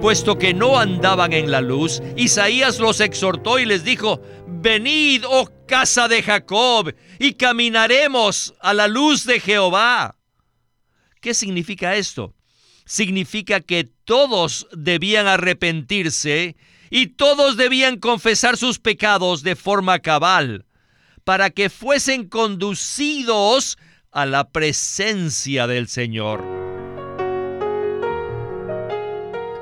puesto que no andaban en la luz, Isaías los exhortó y les dijo, Venid, oh casa de Jacob, y caminaremos a la luz de Jehová. ¿Qué significa esto? Significa que todos debían arrepentirse y todos debían confesar sus pecados de forma cabal, para que fuesen conducidos a la presencia del Señor.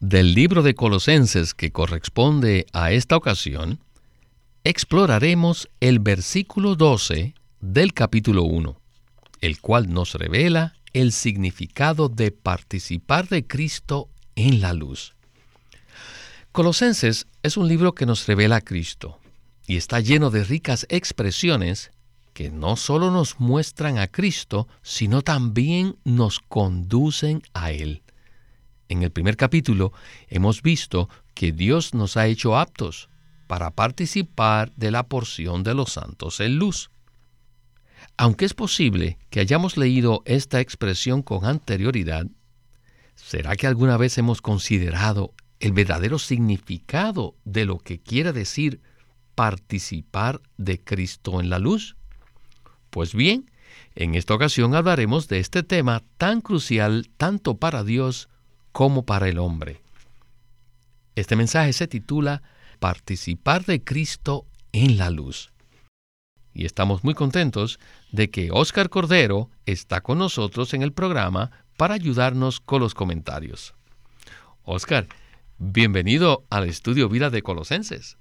del libro de Colosenses que corresponde a esta ocasión, exploraremos el versículo 12 del capítulo 1, el cual nos revela el significado de participar de Cristo en la luz. Colosenses es un libro que nos revela a Cristo y está lleno de ricas expresiones que no solo nos muestran a Cristo, sino también nos conducen a Él. En el primer capítulo hemos visto que Dios nos ha hecho aptos para participar de la porción de los santos en luz. Aunque es posible que hayamos leído esta expresión con anterioridad, ¿será que alguna vez hemos considerado el verdadero significado de lo que quiere decir participar de Cristo en la luz? Pues bien, en esta ocasión hablaremos de este tema tan crucial tanto para Dios como para el hombre. Este mensaje se titula Participar de Cristo en la luz. Y estamos muy contentos de que Óscar Cordero está con nosotros en el programa para ayudarnos con los comentarios. Óscar, bienvenido al estudio Vida de Colosenses.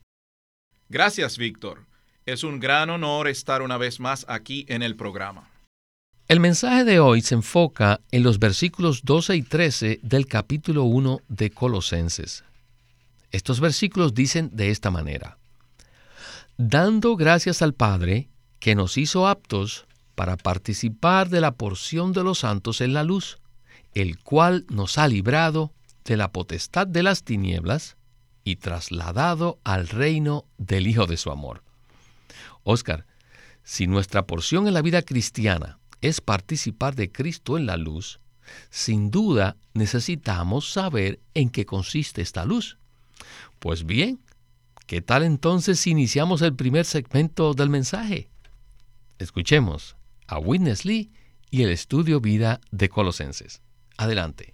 Gracias, Víctor. Es un gran honor estar una vez más aquí en el programa. El mensaje de hoy se enfoca en los versículos 12 y 13 del capítulo 1 de Colosenses. Estos versículos dicen de esta manera, dando gracias al Padre que nos hizo aptos para participar de la porción de los santos en la luz, el cual nos ha librado de la potestad de las tinieblas y trasladado al reino del Hijo de su amor. Oscar, si nuestra porción en la vida cristiana es participar de Cristo en la luz, sin duda necesitamos saber en qué consiste esta luz. Pues bien, ¿qué tal entonces si iniciamos el primer segmento del mensaje? Escuchemos a Witness Lee y el estudio vida de Colosenses. Adelante.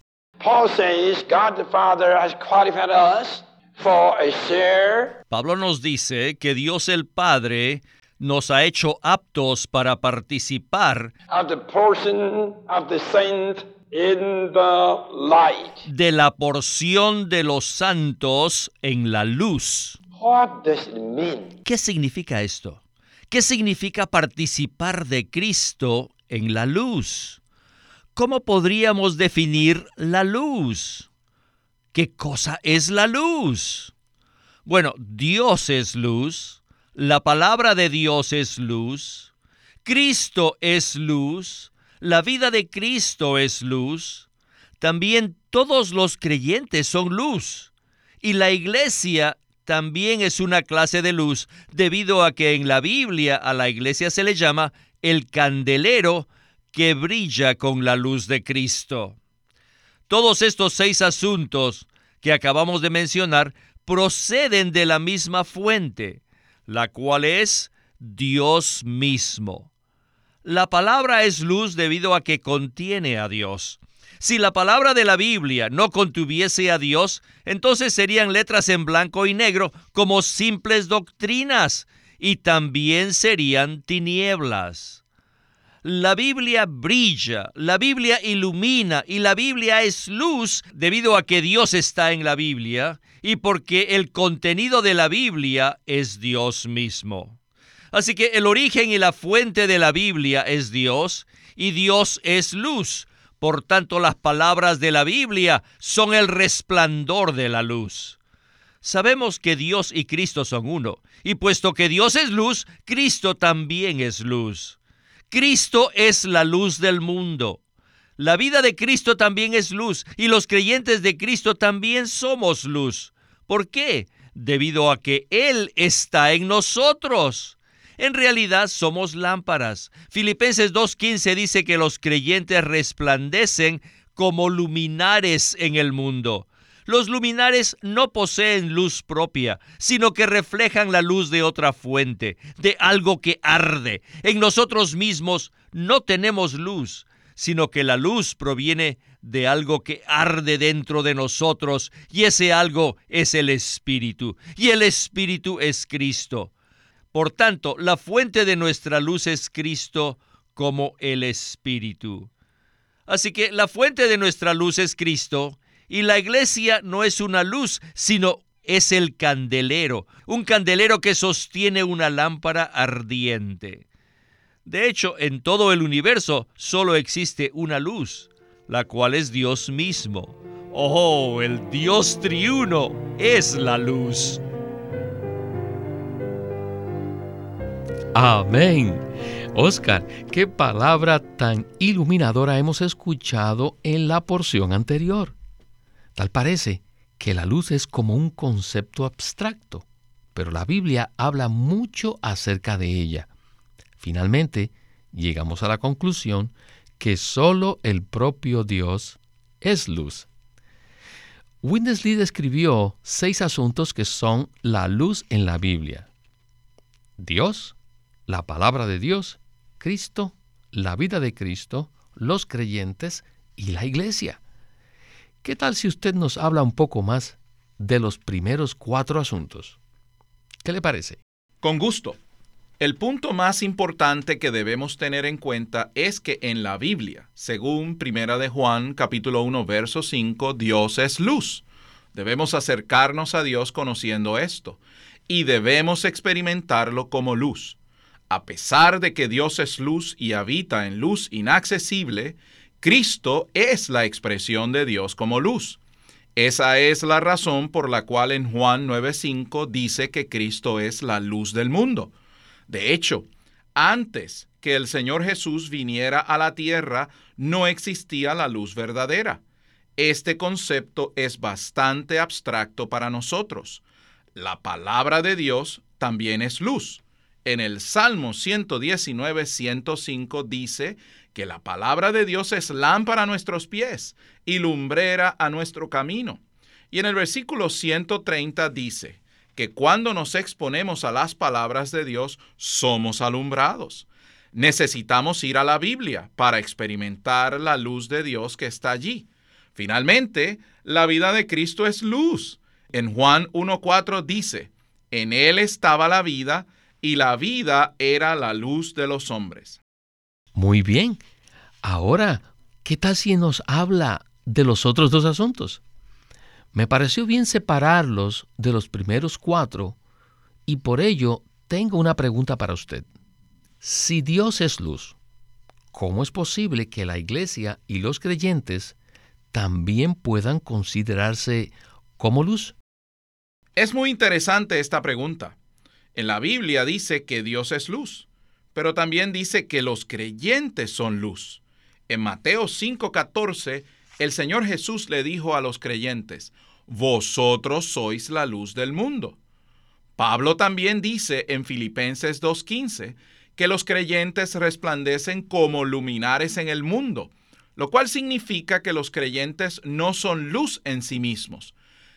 Pablo nos dice que Dios el Padre nos ha hecho aptos para participar de la porción de los santos en la luz. ¿Qué significa esto? ¿Qué significa participar de Cristo en la luz? ¿Cómo podríamos definir la luz? ¿Qué cosa es la luz? Bueno, Dios es luz la palabra de Dios es luz, Cristo es luz, la vida de Cristo es luz, también todos los creyentes son luz y la iglesia también es una clase de luz debido a que en la Biblia a la iglesia se le llama el candelero que brilla con la luz de Cristo. Todos estos seis asuntos que acabamos de mencionar proceden de la misma fuente, la cual es Dios mismo. La palabra es luz debido a que contiene a Dios. Si la palabra de la Biblia no contuviese a Dios, entonces serían letras en blanco y negro como simples doctrinas y también serían tinieblas. La Biblia brilla, la Biblia ilumina y la Biblia es luz debido a que Dios está en la Biblia y porque el contenido de la Biblia es Dios mismo. Así que el origen y la fuente de la Biblia es Dios y Dios es luz, Por tanto, las palabras de la Biblia son el resplandor de la luz. Sabemos que Dios y Cristo son uno, y puesto que Dios es luz, Cristo también es luz. Cristo es la luz del mundo. La vida de Cristo también es luz, y los creyentes de Cristo también somos luz. ¿Por qué? Debido a que Él está en nosotros. En realidad somos lámparas. Filipenses 2.15 dice que los creyentes resplandecen como luminares en el mundo. Los luminares no poseen luz propia, sino que reflejan la luz de otra fuente, de algo que arde. En nosotros mismos no tenemos luz, sino que la luz proviene de algo que arde dentro de nosotros, y ese algo es el Espíritu, y el Espíritu es Cristo. Por tanto, la fuente de nuestra luz es Cristo como el Espíritu. Así que la fuente de nuestra luz es Cristo y la iglesia no es una luz, sino es el candelero, un candelero que sostiene una lámpara ardiente. De hecho, en todo el universo solo existe una luz, la cual es Dios mismo. Oh, el Dios triuno es la luz. Amén. Oscar, qué palabra tan iluminadora hemos escuchado en la porción anterior. Tal parece que la luz es como un concepto abstracto, pero la Biblia habla mucho acerca de ella. Finalmente, llegamos a la conclusión que solo el propio Dios es luz. Windesley describió seis asuntos que son la luz en la Biblia. Dios, la palabra de Dios, Cristo, la vida de Cristo, los creyentes y la iglesia. ¿Qué tal si usted nos habla un poco más de los primeros cuatro asuntos? ¿Qué le parece? Con gusto. El punto más importante que debemos tener en cuenta es que en la Biblia, según Primera de Juan capítulo 1 verso 5, Dios es luz. Debemos acercarnos a Dios conociendo esto y debemos experimentarlo como luz. A pesar de que Dios es luz y habita en luz inaccesible, Cristo es la expresión de Dios como luz. Esa es la razón por la cual en Juan 9:5 dice que Cristo es la luz del mundo. De hecho, antes que el Señor Jesús viniera a la tierra, no existía la luz verdadera. Este concepto es bastante abstracto para nosotros. La palabra de Dios también es luz. En el Salmo 119, 105 dice que la palabra de Dios es lámpara a nuestros pies y lumbrera a nuestro camino. Y en el versículo 130 dice que cuando nos exponemos a las palabras de Dios somos alumbrados. Necesitamos ir a la Biblia para experimentar la luz de Dios que está allí. Finalmente, la vida de Cristo es luz. En Juan 1.4 dice, en Él estaba la vida, y la vida era la luz de los hombres. Muy bien. Ahora, ¿qué tal si nos habla de los otros dos asuntos? Me pareció bien separarlos de los primeros cuatro y por ello tengo una pregunta para usted. Si Dios es luz, ¿cómo es posible que la iglesia y los creyentes también puedan considerarse como luz? Es muy interesante esta pregunta. En la Biblia dice que Dios es luz, pero también dice que los creyentes son luz. En Mateo 5:14, el Señor Jesús le dijo a los creyentes, Vosotros sois la luz del mundo. Pablo también dice en Filipenses 2:15 que los creyentes resplandecen como luminares en el mundo, lo cual significa que los creyentes no son luz en sí mismos.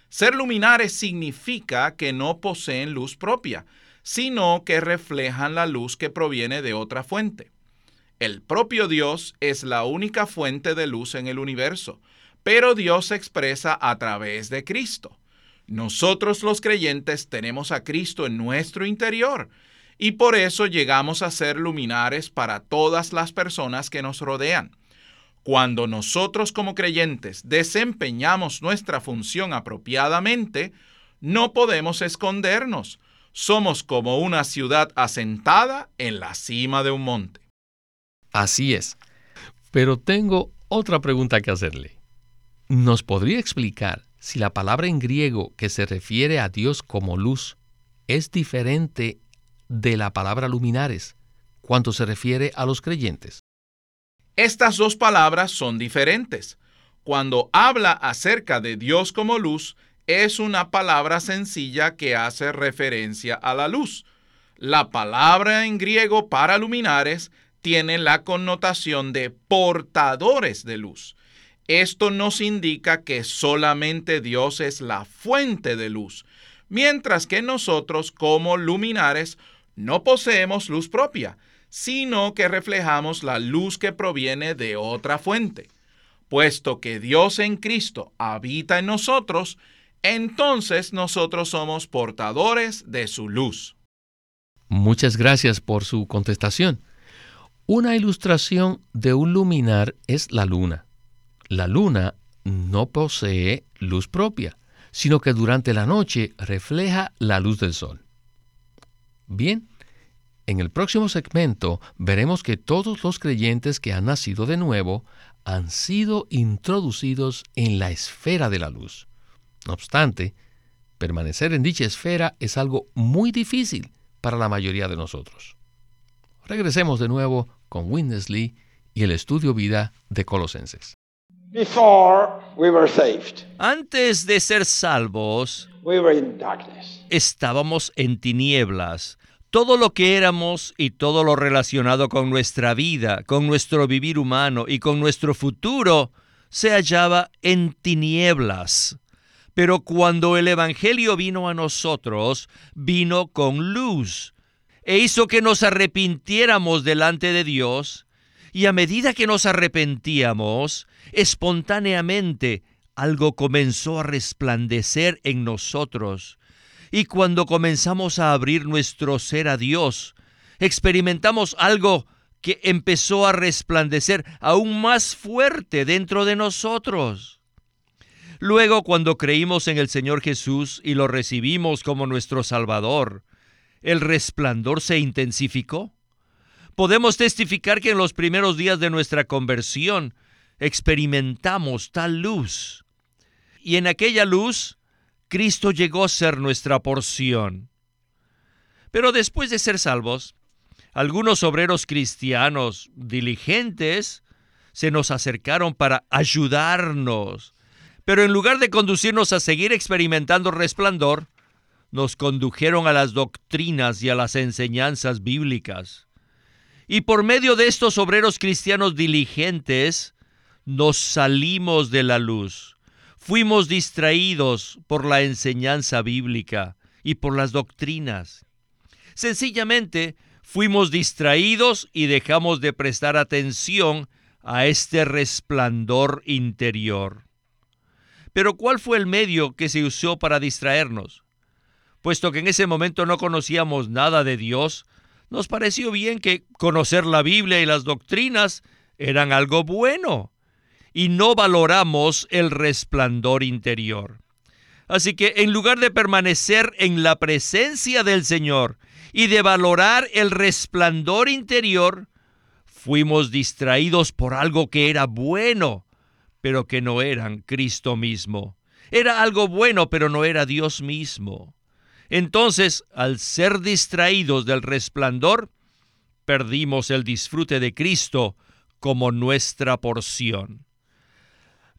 Ser luminares significa que no poseen luz propia, sino que reflejan la luz que proviene de otra fuente. El propio Dios es la única fuente de luz en el universo, pero Dios se expresa a través de Cristo. Nosotros los creyentes tenemos a Cristo en nuestro interior y por eso llegamos a ser luminares para todas las personas que nos rodean. Cuando nosotros como creyentes desempeñamos nuestra función apropiadamente, no podemos escondernos, somos como una ciudad asentada en la cima de un monte. Así es. Pero tengo otra pregunta que hacerle. ¿Nos podría explicar si la palabra en griego que se refiere a Dios como luz es diferente de la palabra luminares cuando se refiere a los creyentes? Estas dos palabras son diferentes. Cuando habla acerca de Dios como luz, es una palabra sencilla que hace referencia a la luz. La palabra en griego para luminares tiene la connotación de portadores de luz. Esto nos indica que solamente Dios es la fuente de luz, mientras que nosotros como luminares no poseemos luz propia, sino que reflejamos la luz que proviene de otra fuente. Puesto que Dios en Cristo habita en nosotros, entonces nosotros somos portadores de su luz. Muchas gracias por su contestación. Una ilustración de un luminar es la luna. La luna no posee luz propia, sino que durante la noche refleja la luz del sol. Bien, en el próximo segmento veremos que todos los creyentes que han nacido de nuevo han sido introducidos en la esfera de la luz. No obstante, permanecer en dicha esfera es algo muy difícil para la mayoría de nosotros. Regresemos de nuevo con Winnesley y el estudio vida de Colosenses. Antes de ser salvos, estábamos en tinieblas. Todo lo que éramos y todo lo relacionado con nuestra vida, con nuestro vivir humano y con nuestro futuro se hallaba en tinieblas. Pero cuando el Evangelio vino a nosotros, vino con luz e hizo que nos arrepintiéramos delante de Dios, y a medida que nos arrepentíamos, espontáneamente algo comenzó a resplandecer en nosotros, y cuando comenzamos a abrir nuestro ser a Dios, experimentamos algo que empezó a resplandecer aún más fuerte dentro de nosotros. Luego, cuando creímos en el Señor Jesús y lo recibimos como nuestro Salvador, ¿el resplandor se intensificó? Podemos testificar que en los primeros días de nuestra conversión experimentamos tal luz. Y en aquella luz, Cristo llegó a ser nuestra porción. Pero después de ser salvos, algunos obreros cristianos diligentes se nos acercaron para ayudarnos pero en lugar de conducirnos a seguir experimentando resplandor, nos condujeron a las doctrinas y a las enseñanzas bíblicas. Y por medio de estos obreros cristianos diligentes, nos salimos de la luz. Fuimos distraídos por la enseñanza bíblica y por las doctrinas. Sencillamente, fuimos distraídos y dejamos de prestar atención a este resplandor interior. Pero ¿cuál fue el medio que se usó para distraernos? Puesto que en ese momento no conocíamos nada de Dios, nos pareció bien que conocer la Biblia y las doctrinas eran algo bueno, y no valoramos el resplandor interior. Así que en lugar de permanecer en la presencia del Señor y de valorar el resplandor interior, fuimos distraídos por algo que era bueno pero que no eran Cristo mismo. Era algo bueno, pero no era Dios mismo. Entonces, al ser distraídos del resplandor, perdimos el disfrute de Cristo como nuestra porción.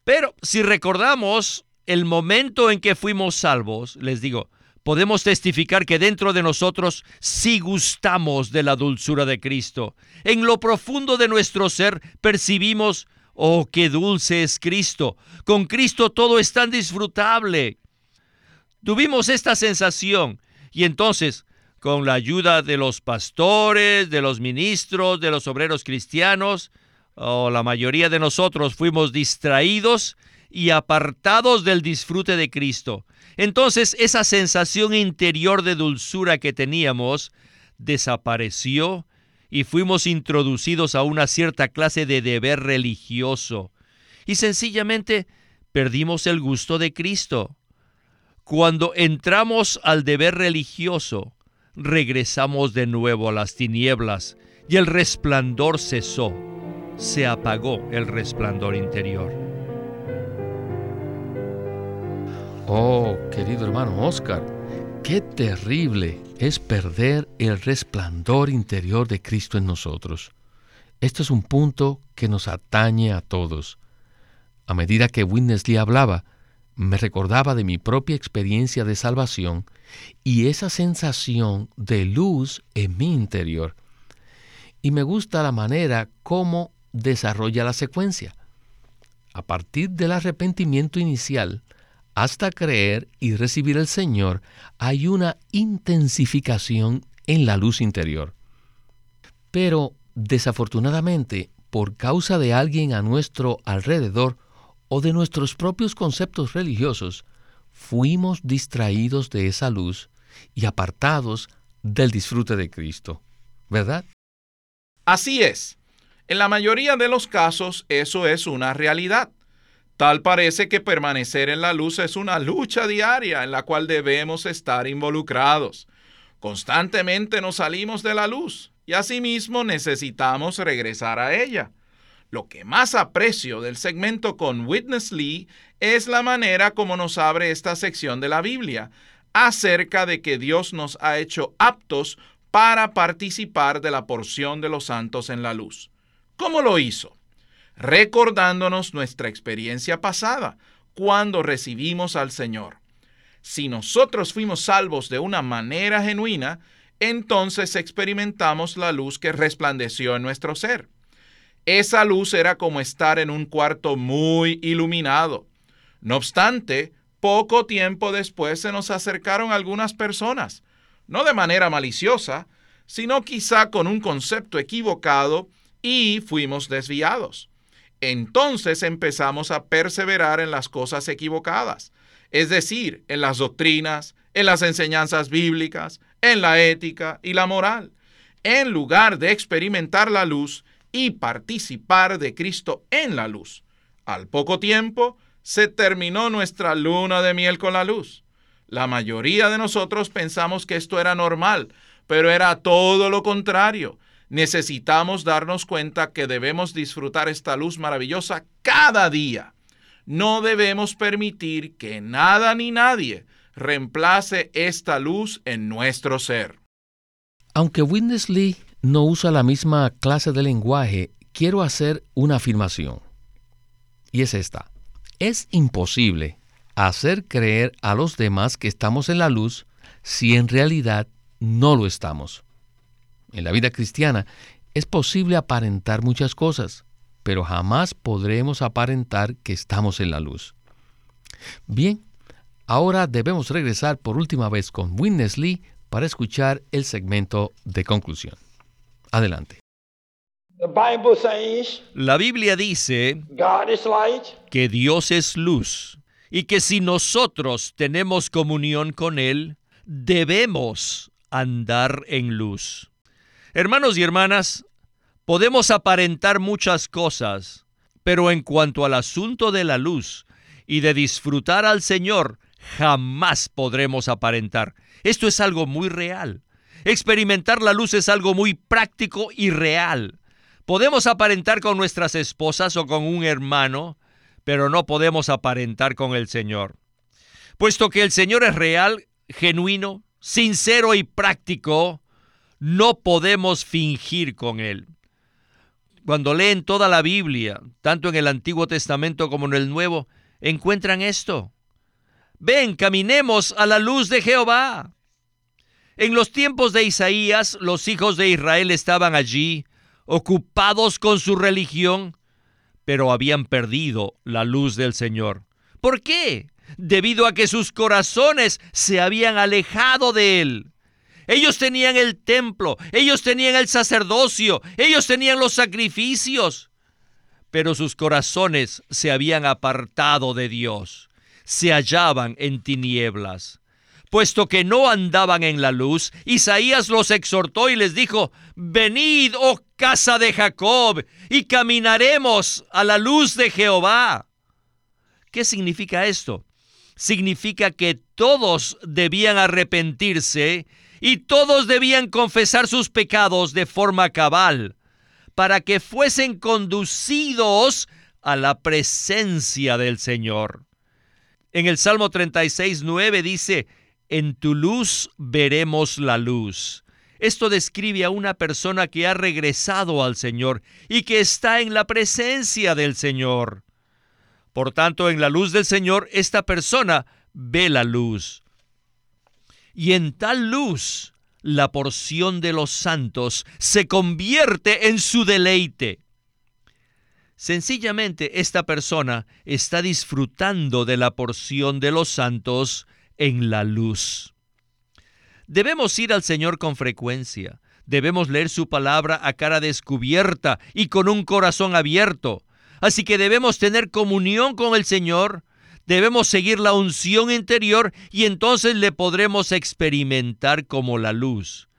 Pero si recordamos el momento en que fuimos salvos, les digo, podemos testificar que dentro de nosotros sí gustamos de la dulzura de Cristo. En lo profundo de nuestro ser percibimos Oh, qué dulce es Cristo. Con Cristo todo es tan disfrutable. Tuvimos esta sensación y entonces, con la ayuda de los pastores, de los ministros, de los obreros cristianos, oh, la mayoría de nosotros fuimos distraídos y apartados del disfrute de Cristo. Entonces esa sensación interior de dulzura que teníamos desapareció y fuimos introducidos a una cierta clase de deber religioso y sencillamente perdimos el gusto de Cristo. Cuando entramos al deber religioso, regresamos de nuevo a las tinieblas y el resplandor cesó. se apagó el resplandor interior. Oh, querido hermano Oscar, qué terrible es perder el resplandor interior de Cristo en nosotros. Este es un punto que nos atañe a todos. A medida que Winnesley hablaba, me recordaba de mi propia experiencia de salvación y esa sensación de luz en mi interior. Y me gusta la manera como desarrolla la secuencia. A partir del arrepentimiento inicial hasta creer y recibir el Señor, hay una intensificación en la luz interior. Pero, desafortunadamente, por causa de alguien a nuestro alrededor o de nuestros propios conceptos religiosos, fuimos distraídos de esa luz y apartados del disfrute de Cristo. ¿Verdad? Así es. En la mayoría de los casos eso es una realidad. Tal parece que permanecer en la luz es una lucha diaria en la cual debemos estar involucrados. Constantemente nos salimos de la luz y asimismo necesitamos regresar a ella. Lo que más aprecio del segmento con Witness Lee es la manera como nos abre esta sección de la Biblia acerca de que Dios nos ha hecho aptos para participar de la porción de los santos en la luz. ¿Cómo lo hizo? Recordándonos nuestra experiencia pasada, cuando recibimos al Señor. Si nosotros fuimos salvos de una manera genuina, entonces experimentamos la luz que resplandeció en nuestro ser. Esa luz era como estar en un cuarto muy iluminado. No obstante, poco tiempo después se nos acercaron algunas personas, no de manera maliciosa, sino quizá con un concepto equivocado y fuimos desviados. Entonces empezamos a perseverar en las cosas equivocadas, es decir, en las doctrinas, en las enseñanzas bíblicas, en la ética y la moral, en lugar de experimentar la luz y participar de Cristo en la luz. Al poco tiempo, se terminó nuestra luna de miel con la luz. La mayoría de nosotros pensamos que esto era normal, pero era todo lo contrario necesitamos darnos cuenta que debemos disfrutar esta luz maravillosa cada día. No debemos permitir que nada ni nadie reemplace esta luz en nuestro ser. Aunque Witness no usa la misma clase de lenguaje, quiero hacer una afirmación. Y es esta. Es imposible hacer creer a los demás que estamos en la luz si en realidad no lo estamos. En la vida cristiana es posible aparentar muchas cosas, pero jamás podremos aparentar que estamos en la luz. Bien, ahora debemos regresar por última vez con Witness Lee para escuchar el segmento de conclusión. Adelante. La Biblia dice que Dios es luz y que si nosotros tenemos comunión con Él, debemos andar en luz. Hermanos y hermanas, podemos aparentar muchas cosas, pero en cuanto al asunto de la luz y de disfrutar al Señor, jamás podremos aparentar. Esto es algo muy real. Experimentar la luz es algo muy práctico y real. Podemos aparentar con nuestras esposas o con un hermano, pero no podemos aparentar con el Señor. Puesto que el Señor es real, genuino, sincero y práctico, no podemos fingir con Él. Cuando leen toda la Biblia, tanto en el Antiguo Testamento como en el Nuevo, encuentran esto. Ven, caminemos a la luz de Jehová. En los tiempos de Isaías, los hijos de Israel estaban allí, ocupados con su religión, pero habían perdido la luz del Señor. ¿Por qué? Debido a que sus corazones se habían alejado de Él. Ellos tenían el templo, ellos tenían el sacerdocio, ellos tenían los sacrificios. Pero sus corazones se habían apartado de Dios, se hallaban en tinieblas. Puesto que no andaban en la luz, Isaías los exhortó y les dijo, Venid, oh casa de Jacob, y caminaremos a la luz de Jehová. ¿Qué significa esto? Significa que todos debían arrepentirse y todos debían confesar sus pecados de forma cabal para que fuesen conducidos a la presencia del Señor. En el Salmo 36, 9 dice, en tu luz veremos la luz. Esto describe a una persona que ha regresado al Señor y que está en la presencia del Señor. Por tanto, en la luz del Señor, esta persona ve la luz. Y en tal luz, la porción de los santos se convierte en su deleite. Sencillamente, esta persona está disfrutando de la porción de los santos en la luz. Debemos ir al Señor con frecuencia. Debemos leer su palabra a cara descubierta y con un corazón abierto. Así que debemos tener comunión con el Señor, debemos seguir la unción interior y entonces le podremos experimentar como la luz.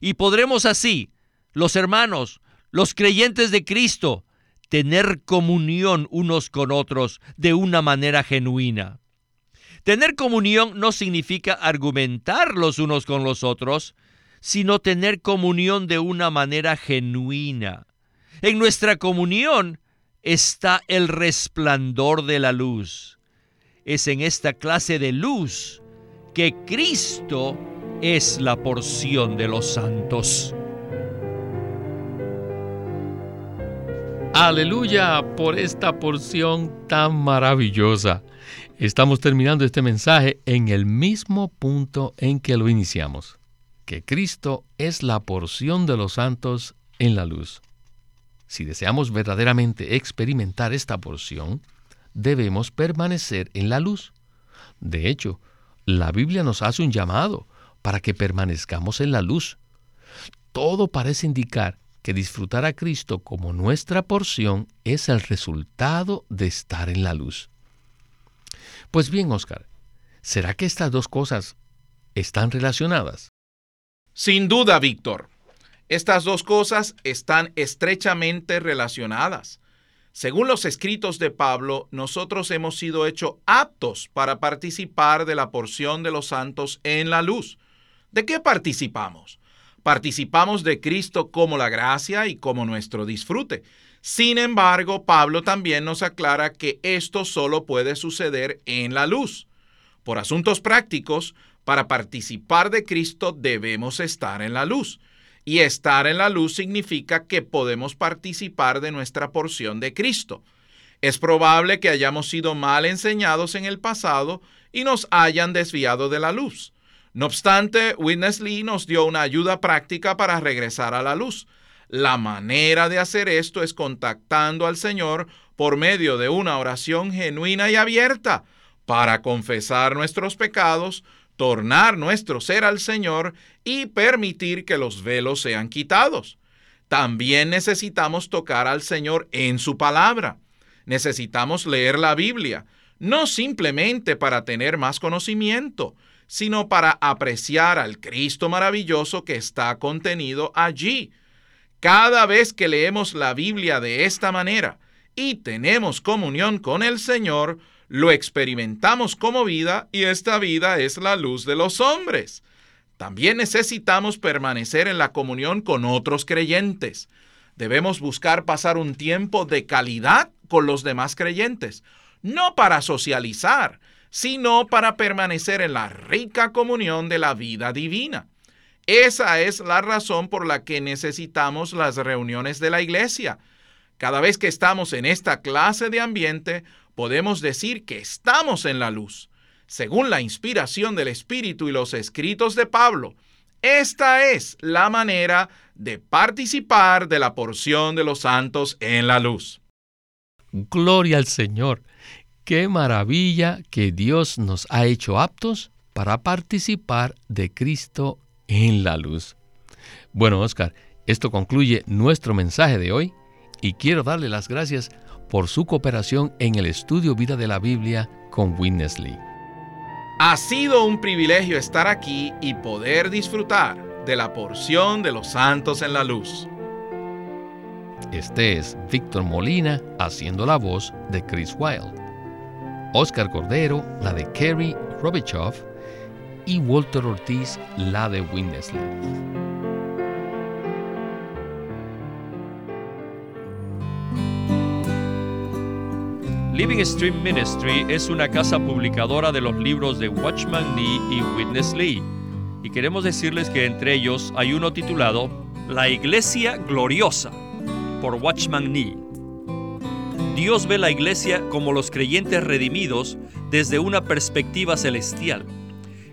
Y podremos así, los hermanos, los creyentes de Cristo, tener comunión unos con otros de una manera genuina. Tener comunión no significa argumentar los unos con los otros, sino tener comunión de una manera genuina. En nuestra comunión está el resplandor de la luz. Es en esta clase de luz que Cristo es la porción de los santos. Aleluya por esta porción tan maravillosa. Estamos terminando este mensaje en el mismo punto en que lo iniciamos, que Cristo es la porción de los santos en la luz. Si deseamos verdaderamente experimentar esta porción, debemos permanecer en la luz. De hecho, la Biblia nos hace un llamado para que permanezcamos en la luz. Todo parece indicar que disfrutar a Cristo como nuestra porción es el resultado de estar en la luz. Pues bien, Oscar, ¿será que estas dos cosas están relacionadas? Sin duda, Víctor. Estas dos cosas están estrechamente relacionadas. Según los escritos de Pablo, nosotros hemos sido hechos aptos para participar de la porción de los santos en la luz. ¿De qué participamos? Participamos de Cristo como la gracia y como nuestro disfrute. Sin embargo, Pablo también nos aclara que esto solo puede suceder en la luz. Por asuntos prácticos, para participar de Cristo debemos estar en la luz. Y estar en la luz significa que podemos participar de nuestra porción de Cristo. Es probable que hayamos sido mal enseñados en el pasado y nos hayan desviado de la luz. No obstante, Witness Lee nos dio una ayuda práctica para regresar a la luz. La manera de hacer esto es contactando al Señor por medio de una oración genuina y abierta para confesar nuestros pecados, tornar nuestro ser al Señor y permitir que los velos sean quitados. También necesitamos tocar al Señor en su palabra. Necesitamos leer la Biblia, no simplemente para tener más conocimiento, sino para apreciar al Cristo maravilloso que está contenido allí cada vez que leemos la Biblia de esta manera y tenemos comunión con el Señor, lo experimentamos como vida y esta vida es la luz de los hombres. También necesitamos permanecer en la comunión con otros creyentes. Debemos buscar pasar un tiempo de calidad con los demás creyentes, no para socializar, sino para permanecer en la rica comunión de la vida divina. Esa es la razón por la que necesitamos las reuniones de la iglesia. Cada vez que estamos en esta clase de ambiente, podemos decir que estamos en la luz. Según la inspiración del Espíritu y los escritos de Pablo, esta es la manera de participar de la porción de los santos en la luz. Gloria al Señor. Qué maravilla que Dios nos ha hecho aptos para participar de Cristo en la luz. Bueno, Oscar, esto concluye nuestro mensaje de hoy y quiero darle las gracias por su cooperación en el estudio Vida de la Biblia con Witness Lee. Ha sido un privilegio estar aquí y poder disfrutar de la porción de los santos en la luz. Este es Víctor Molina haciendo la voz de Chris Wilde. Oscar Cordero, la de Kerry Robichoff y Walter Ortiz la de Winnesley. Living Stream Ministry es una casa publicadora de los libros de Watchman Nee y Witness Lee. Y queremos decirles que entre ellos hay uno titulado La Iglesia Gloriosa por Watchman Nee. Dios ve la iglesia como los creyentes redimidos desde una perspectiva celestial.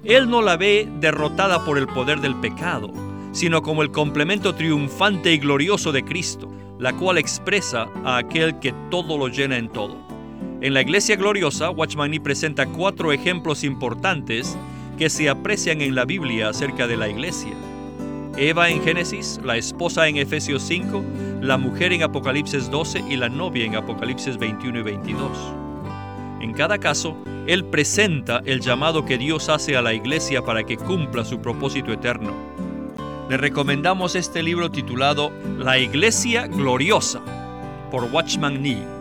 Él no la ve derrotada por el poder del pecado, sino como el complemento triunfante y glorioso de Cristo, la cual expresa a aquel que todo lo llena en todo. En la Iglesia Gloriosa, Watchman Nee presenta cuatro ejemplos importantes que se aprecian en la Biblia acerca de la Iglesia. Eva en Génesis, la esposa en Efesios 5, la mujer en Apocalipsis 12 y la novia en Apocalipsis 21 y 22. En cada caso, él presenta el llamado que Dios hace a la iglesia para que cumpla su propósito eterno. Le recomendamos este libro titulado La Iglesia Gloriosa por Watchman Nee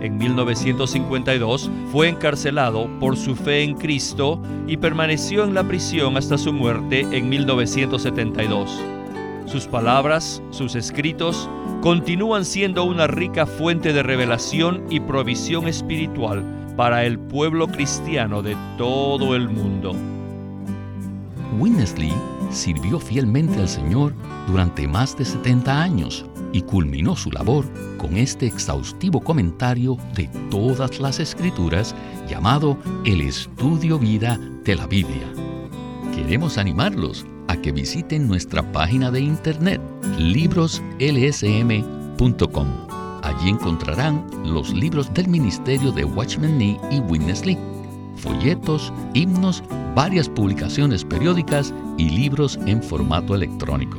En 1952 fue encarcelado por su fe en Cristo y permaneció en la prisión hasta su muerte en 1972. Sus palabras, sus escritos, continúan siendo una rica fuente de revelación y provisión espiritual para el pueblo cristiano de todo el mundo. Winnesley sirvió fielmente al Señor durante más de 70 años y culminó su labor con este exhaustivo comentario de todas las escrituras llamado El Estudio Vida de la Biblia. Queremos animarlos a que visiten nuestra página de internet libroslsm.com. Allí encontrarán los libros del ministerio de Watchman Nee y Witness Lee, folletos, himnos, varias publicaciones periódicas y libros en formato electrónico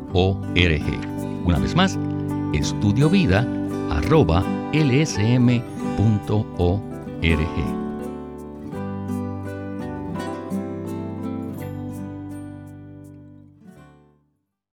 lsm.org. Una vez más, estudiovida.lsm.org.